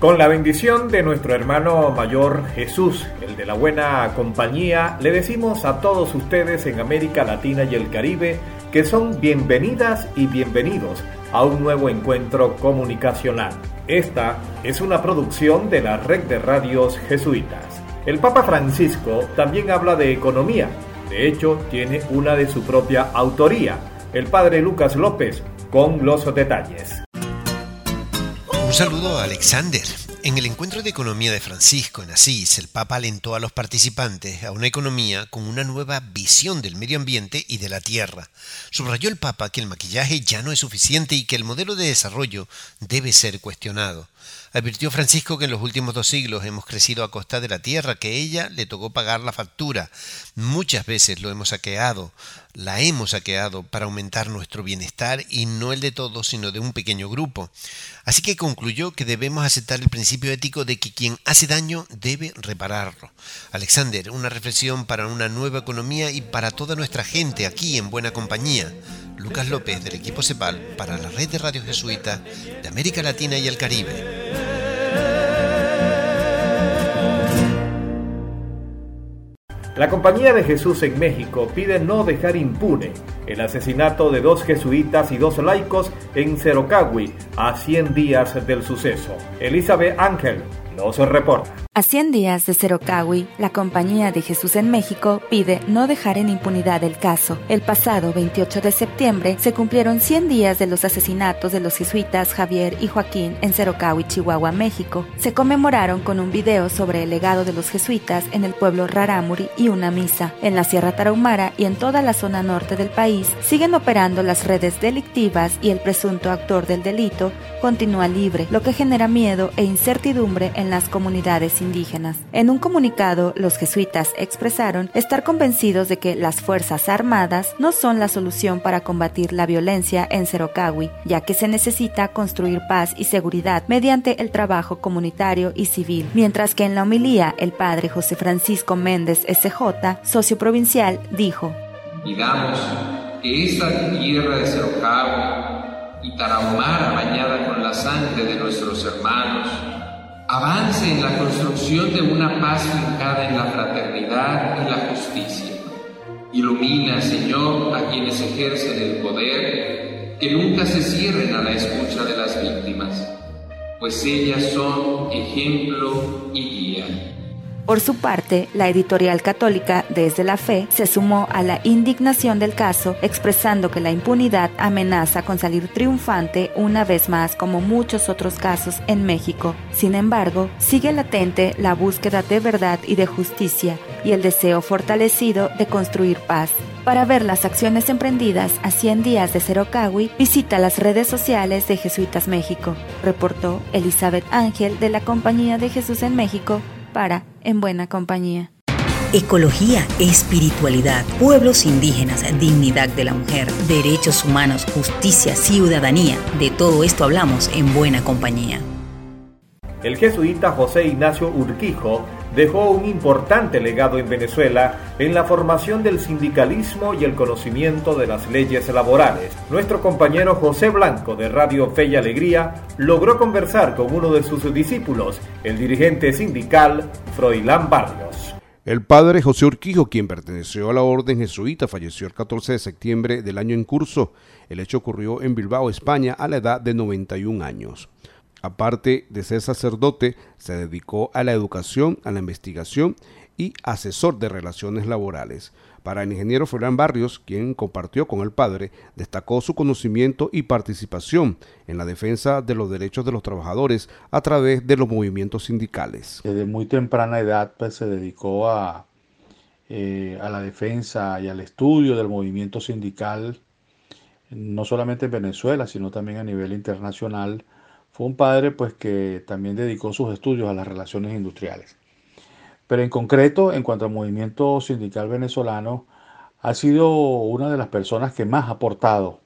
Con la bendición de nuestro hermano mayor Jesús, el de la buena compañía, le decimos a todos ustedes en América Latina y el Caribe que son bienvenidas y bienvenidos a un nuevo encuentro comunicacional. Esta es una producción de la red de radios jesuitas. El Papa Francisco también habla de economía. De hecho, tiene una de su propia autoría, el Padre Lucas López, con los detalles. Saludo a Alexander. En el encuentro de economía de Francisco en Asís, el Papa alentó a los participantes a una economía con una nueva visión del medio ambiente y de la tierra. Subrayó el Papa que el maquillaje ya no es suficiente y que el modelo de desarrollo debe ser cuestionado. Advirtió Francisco que en los últimos dos siglos hemos crecido a costa de la tierra, que ella le tocó pagar la factura. Muchas veces lo hemos saqueado, la hemos saqueado para aumentar nuestro bienestar y no el de todos, sino de un pequeño grupo. Así que concluyó que debemos aceptar el principio ético de que quien hace daño debe repararlo. Alexander, una reflexión para una nueva economía y para toda nuestra gente aquí en buena compañía. Lucas López del equipo CEPAL para la red de radio jesuita de América Latina y el Caribe. La Compañía de Jesús en México pide no dejar impune el asesinato de dos jesuitas y dos laicos en Cerocagui a 100 días del suceso. Elizabeth Ángel nos reporta. A 100 días de Cerocahui, la Compañía de Jesús en México pide no dejar en impunidad el caso. El pasado 28 de septiembre se cumplieron 100 días de los asesinatos de los jesuitas Javier y Joaquín en Cerocahui, Chihuahua, México. Se conmemoraron con un video sobre el legado de los jesuitas en el pueblo Rarámuri y una misa. En la Sierra Tarahumara y en toda la zona norte del país siguen operando las redes delictivas y el presunto actor del delito continúa libre, lo que genera miedo e incertidumbre en las comunidades indígenas. En un comunicado, los jesuitas expresaron estar convencidos de que las Fuerzas Armadas no son la solución para combatir la violencia en Cerocahui, ya que se necesita construir paz y seguridad mediante el trabajo comunitario y civil, mientras que en la homilía el padre José Francisco Méndez SJ, socio provincial, dijo: Digamos que esta tierra de Cerocahui y Tarahumara bañada con la sangre de nuestros hermanos, avance en la construcción de una paz fincada en la fraternidad y la justicia. Ilumina, Señor, a quienes ejercen el poder, que nunca se cierren a la escucha de las víctimas, pues ellas son ejemplo y guía. Por su parte, la editorial católica Desde la Fe se sumó a la indignación del caso, expresando que la impunidad amenaza con salir triunfante una vez más como muchos otros casos en México. Sin embargo, sigue latente la búsqueda de verdad y de justicia y el deseo fortalecido de construir paz. Para ver las acciones emprendidas a 100 días de Cerocahui, visita las redes sociales de Jesuitas México, reportó Elizabeth Ángel de la Compañía de Jesús en México para En Buena Compañía. Ecología, espiritualidad, pueblos indígenas, dignidad de la mujer, derechos humanos, justicia, ciudadanía. De todo esto hablamos en Buena Compañía. El jesuita José Ignacio Urquijo dejó un importante legado en Venezuela en la formación del sindicalismo y el conocimiento de las leyes laborales. Nuestro compañero José Blanco de Radio Fe y Alegría logró conversar con uno de sus discípulos, el dirigente sindical Froilán Barrios. El padre José Urquijo, quien perteneció a la orden jesuita, falleció el 14 de septiembre del año en curso. El hecho ocurrió en Bilbao, España, a la edad de 91 años. Aparte de ser sacerdote, se dedicó a la educación, a la investigación y asesor de relaciones laborales. Para el ingeniero Fernán Barrios, quien compartió con el padre, destacó su conocimiento y participación en la defensa de los derechos de los trabajadores a través de los movimientos sindicales. Desde muy temprana edad pues, se dedicó eh, a la defensa y al estudio del movimiento sindical, no solamente en Venezuela, sino también a nivel internacional un padre pues que también dedicó sus estudios a las relaciones industriales. Pero en concreto, en cuanto al movimiento sindical venezolano, ha sido una de las personas que más ha aportado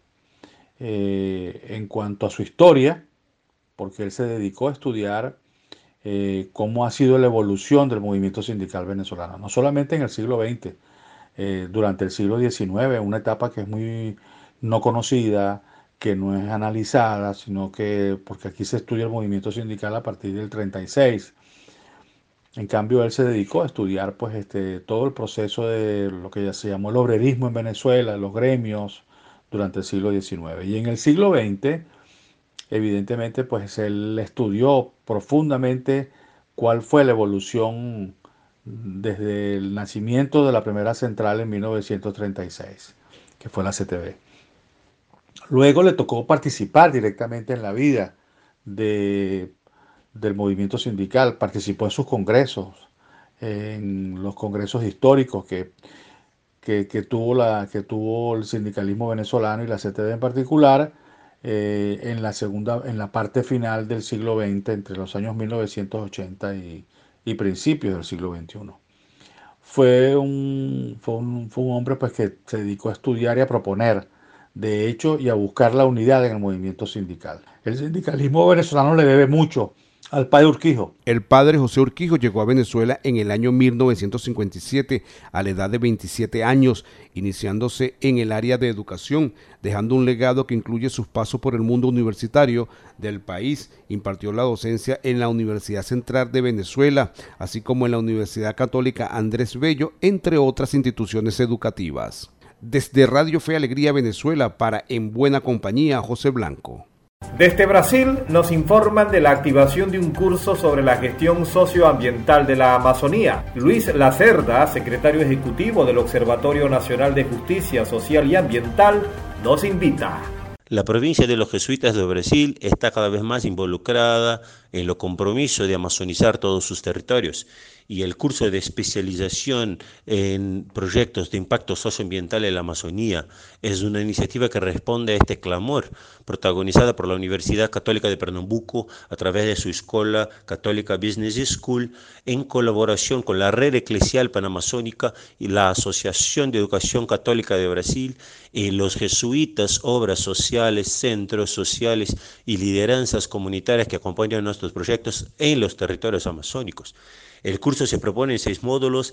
eh, en cuanto a su historia, porque él se dedicó a estudiar eh, cómo ha sido la evolución del movimiento sindical venezolano, no solamente en el siglo XX, eh, durante el siglo XIX, una etapa que es muy no conocida, que no es analizada, sino que, porque aquí se estudia el movimiento sindical a partir del 36. En cambio, él se dedicó a estudiar pues, este, todo el proceso de lo que ya se llamó el obrerismo en Venezuela, los gremios, durante el siglo XIX. Y en el siglo XX, evidentemente, pues él estudió profundamente cuál fue la evolución desde el nacimiento de la primera central en 1936, que fue la CTV. Luego le tocó participar directamente en la vida de, del movimiento sindical, participó en sus congresos, en los congresos históricos que que, tuvo la, que tuvo el sindicalismo venezolano y la CTV en particular eh, en la segunda, en la parte final del siglo XX, entre los años 1980 y, principios del siglo XXI. Fue un, fue un, fue un hombre pues, que se dedicó a estudiar y a proponer, de hecho, y a buscar la unidad en el movimiento sindical. El sindicalismo venezolano le debe mucho al padre Urquijo. El padre José Urquijo llegó a Venezuela en el año 1957 a la edad de 27 años, iniciándose en el área de educación, dejando un legado que incluye sus pasos por el mundo universitario del país. Impartió la docencia en la Universidad Central de Venezuela, así como en la Universidad Católica Andrés Bello, entre otras instituciones educativas. Desde Radio Fe Alegría Venezuela para En Buena Compañía, José Blanco. Desde Brasil nos informan de la activación de un curso sobre la gestión socioambiental de la Amazonía. Luis Lacerda, secretario ejecutivo del Observatorio Nacional de Justicia Social y Ambiental, nos invita. La provincia de los jesuitas de Brasil está cada vez más involucrada en lo compromiso de amazonizar todos sus territorios y el curso de especialización en proyectos de impacto socioambiental en la Amazonía es una iniciativa que responde a este clamor, protagonizada por la Universidad Católica de Pernambuco a través de su escuela católica Business School, en colaboración con la Red Eclesial Panamazónica y la Asociación de Educación Católica de Brasil, y los jesuitas, obras sociales, centros sociales y lideranzas comunitarias que acompañan nuestros proyectos en los territorios amazónicos. El curso se propone en seis módulos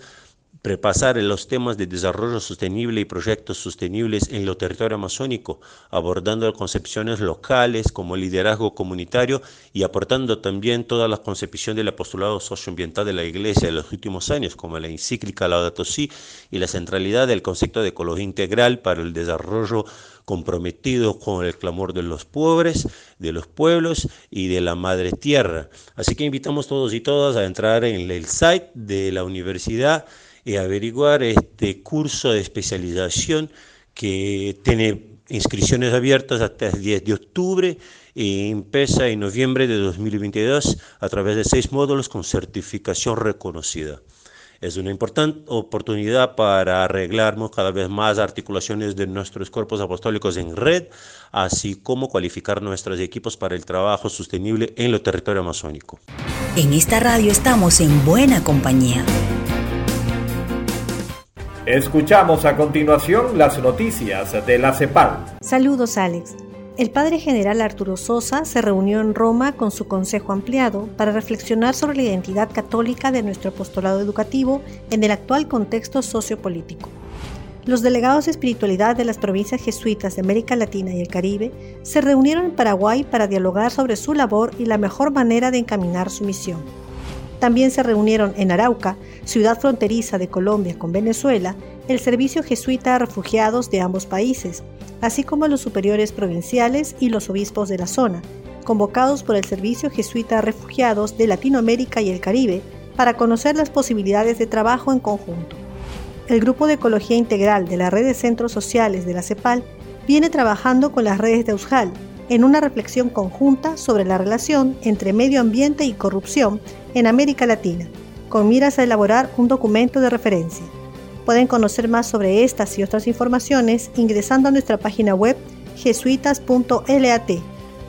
prepasar los temas de desarrollo sostenible y proyectos sostenibles en lo territorio amazónico, abordando concepciones locales como liderazgo comunitario y aportando también todas las concepciones del apostolado socioambiental de la Iglesia de los últimos años, como la encíclica Laudato Si y la centralidad del concepto de ecología integral para el desarrollo comprometido con el clamor de los pobres, de los pueblos y de la madre tierra. Así que invitamos todos y todas a entrar en el site de la universidad y averiguar este curso de especialización que tiene inscripciones abiertas hasta el 10 de octubre y empieza en noviembre de 2022 a través de seis módulos con certificación reconocida. Es una importante oportunidad para arreglarnos cada vez más articulaciones de nuestros cuerpos apostólicos en red, así como cualificar nuestros equipos para el trabajo sostenible en lo territorio amazónico. En esta radio estamos en buena compañía. Escuchamos a continuación las noticias de la CEPAL. Saludos Alex. El padre general Arturo Sosa se reunió en Roma con su consejo ampliado para reflexionar sobre la identidad católica de nuestro apostolado educativo en el actual contexto sociopolítico. Los delegados de espiritualidad de las provincias jesuitas de América Latina y el Caribe se reunieron en Paraguay para dialogar sobre su labor y la mejor manera de encaminar su misión. También se reunieron en Arauca, ciudad fronteriza de Colombia con Venezuela, el Servicio Jesuita a Refugiados de ambos países, así como los superiores provinciales y los obispos de la zona, convocados por el Servicio Jesuita a Refugiados de Latinoamérica y el Caribe para conocer las posibilidades de trabajo en conjunto. El Grupo de Ecología Integral de la Red de Centros Sociales de la CEPAL viene trabajando con las redes de Ausjal en una reflexión conjunta sobre la relación entre medio ambiente y corrupción en América Latina, con miras a elaborar un documento de referencia. Pueden conocer más sobre estas y otras informaciones ingresando a nuestra página web jesuitas.lat.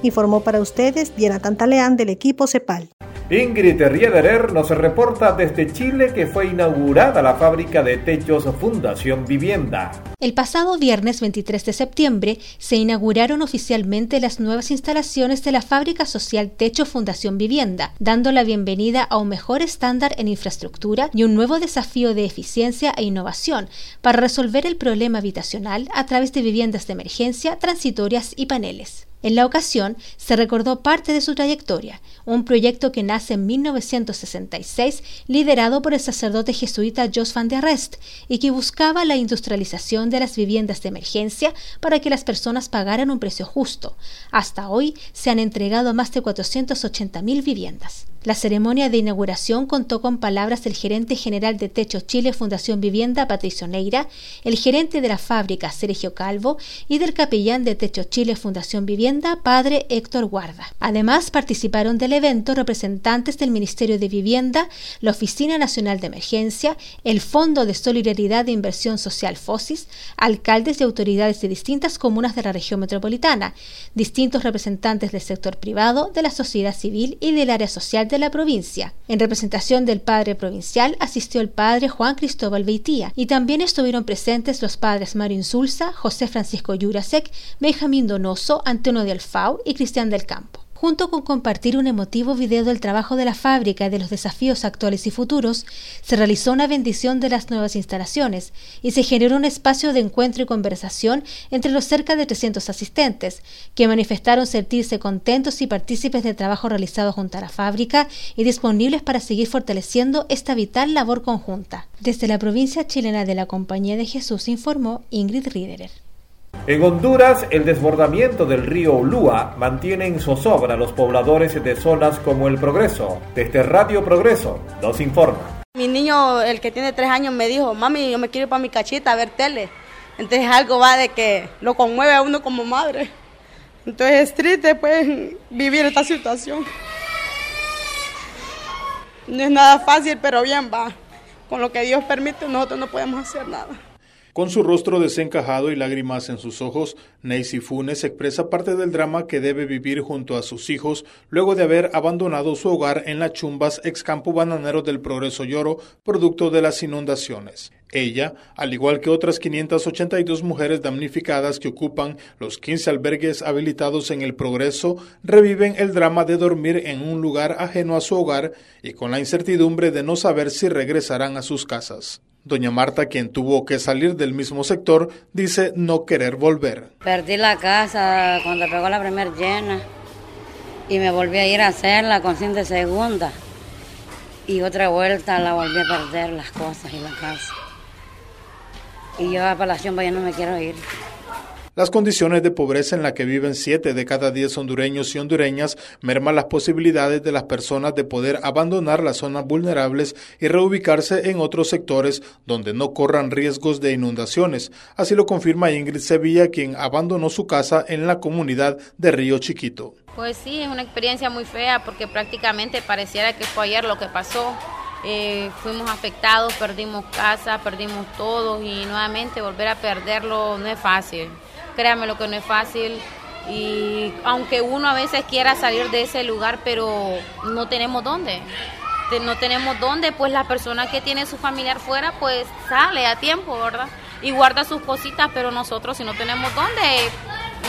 Informó para ustedes Diana Tantaleán del equipo CEPAL. Ingrid Riederer nos reporta desde Chile que fue inaugurada la fábrica de techos Fundación Vivienda. El pasado viernes 23 de septiembre se inauguraron oficialmente las nuevas instalaciones de la fábrica social Techo Fundación Vivienda, dando la bienvenida a un mejor estándar en infraestructura y un nuevo desafío de eficiencia e innovación para resolver el problema habitacional a través de viviendas de emergencia, transitorias y paneles. En la ocasión se recordó parte de su trayectoria, un proyecto que nace en 1966 liderado por el sacerdote jesuita Jos van der Rest y que buscaba la industrialización de las viviendas de emergencia para que las personas pagaran un precio justo. Hasta hoy se han entregado más de 480.000 viviendas. La ceremonia de inauguración contó con palabras del gerente general de Techo Chile Fundación Vivienda, Patricio Neira, el gerente de la fábrica, Sergio Calvo, y del capellán de Techo Chile Fundación Vivienda, padre Héctor Guarda. Además, participaron del evento representantes del Ministerio de Vivienda, la Oficina Nacional de Emergencia, el Fondo de Solidaridad de Inversión Social FOSIS, alcaldes y autoridades de distintas comunas de la región metropolitana, distintos representantes del sector privado, de la sociedad civil y del área social de la provincia. En representación del padre provincial asistió el padre Juan Cristóbal Beitía y también estuvieron presentes los padres Mario Insulza, José Francisco Yurasek, Benjamín Donoso, Antonio de Alfau y Cristian del Campo junto con compartir un emotivo video del trabajo de la fábrica y de los desafíos actuales y futuros, se realizó una bendición de las nuevas instalaciones y se generó un espacio de encuentro y conversación entre los cerca de 300 asistentes, que manifestaron sentirse contentos y partícipes del trabajo realizado junto a la fábrica y disponibles para seguir fortaleciendo esta vital labor conjunta. Desde la provincia chilena de la Compañía de Jesús informó Ingrid Riederer. En Honduras, el desbordamiento del río Ulúa mantiene en zozobra a los pobladores de zonas como El Progreso. Desde Radio Progreso nos informa. Mi niño, el que tiene tres años, me dijo, mami, yo me quiero ir para mi cachita a ver tele. Entonces algo va de que lo conmueve a uno como madre. Entonces es triste pues vivir esta situación. No es nada fácil, pero bien va. Con lo que Dios permite, nosotros no podemos hacer nada. Con su rostro desencajado y lágrimas en sus ojos, Neisy Funes expresa parte del drama que debe vivir junto a sus hijos luego de haber abandonado su hogar en las chumbas ex campo bananero del Progreso Lloro, producto de las inundaciones. Ella, al igual que otras 582 mujeres damnificadas que ocupan los 15 albergues habilitados en el Progreso, reviven el drama de dormir en un lugar ajeno a su hogar y con la incertidumbre de no saber si regresarán a sus casas. Doña Marta, quien tuvo que salir del mismo sector, dice no querer volver. Perdí la casa cuando pegó la primera llena y me volví a ir a hacerla con de segunda. Y otra vuelta la volví a perder las cosas y la casa. Y yo a Palación ya no me quiero ir. Las condiciones de pobreza en las que viven siete de cada diez hondureños y hondureñas merman las posibilidades de las personas de poder abandonar las zonas vulnerables y reubicarse en otros sectores donde no corran riesgos de inundaciones. Así lo confirma Ingrid Sevilla, quien abandonó su casa en la comunidad de Río Chiquito. Pues sí, es una experiencia muy fea porque prácticamente pareciera que fue ayer lo que pasó. Eh, fuimos afectados, perdimos casa, perdimos todo y nuevamente volver a perderlo no es fácil créanme lo que no es fácil y aunque uno a veces quiera salir de ese lugar, pero no tenemos dónde. No tenemos dónde, pues la persona que tiene su familiar fuera, pues sale a tiempo, ¿verdad? Y guarda sus cositas, pero nosotros si no tenemos dónde,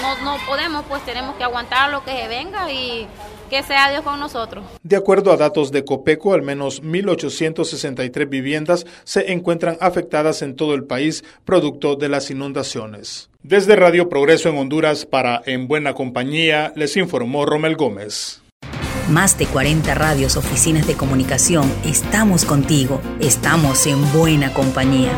no, no podemos, pues tenemos que aguantar lo que se venga y que sea Dios con nosotros. De acuerdo a datos de Copeco, al menos 1.863 viviendas se encuentran afectadas en todo el país producto de las inundaciones. Desde Radio Progreso en Honduras para En Buena Compañía, les informó Romel Gómez. Más de 40 radios, oficinas de comunicación, estamos contigo, estamos en buena compañía.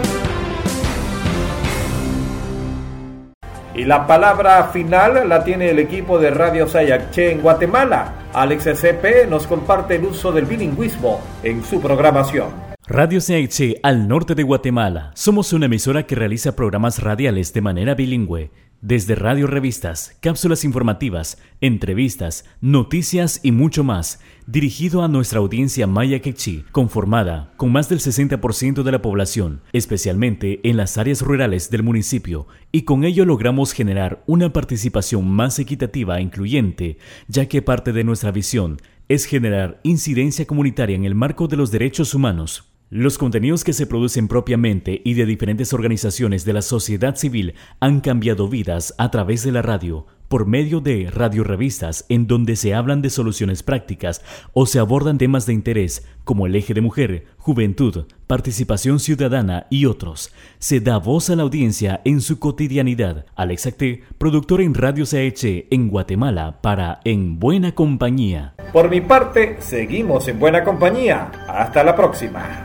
Y la palabra final la tiene el equipo de Radio Sayache en Guatemala. Alex SCP nos comparte el uso del bilingüismo en su programación. Radio CH al norte de Guatemala. Somos una emisora que realiza programas radiales de manera bilingüe desde radio revistas, cápsulas informativas, entrevistas, noticias y mucho más, dirigido a nuestra audiencia maya quechí, conformada con más del 60% de la población, especialmente en las áreas rurales del municipio, y con ello logramos generar una participación más equitativa e incluyente, ya que parte de nuestra visión es generar incidencia comunitaria en el marco de los derechos humanos. Los contenidos que se producen propiamente y de diferentes organizaciones de la sociedad civil han cambiado vidas a través de la radio, por medio de radiorevistas en donde se hablan de soluciones prácticas o se abordan temas de interés como el eje de mujer, juventud, participación ciudadana y otros. Se da voz a la audiencia en su cotidianidad. Alex Acté, productor en Radio CH en Guatemala para En Buena Compañía. Por mi parte, seguimos en Buena Compañía. Hasta la próxima.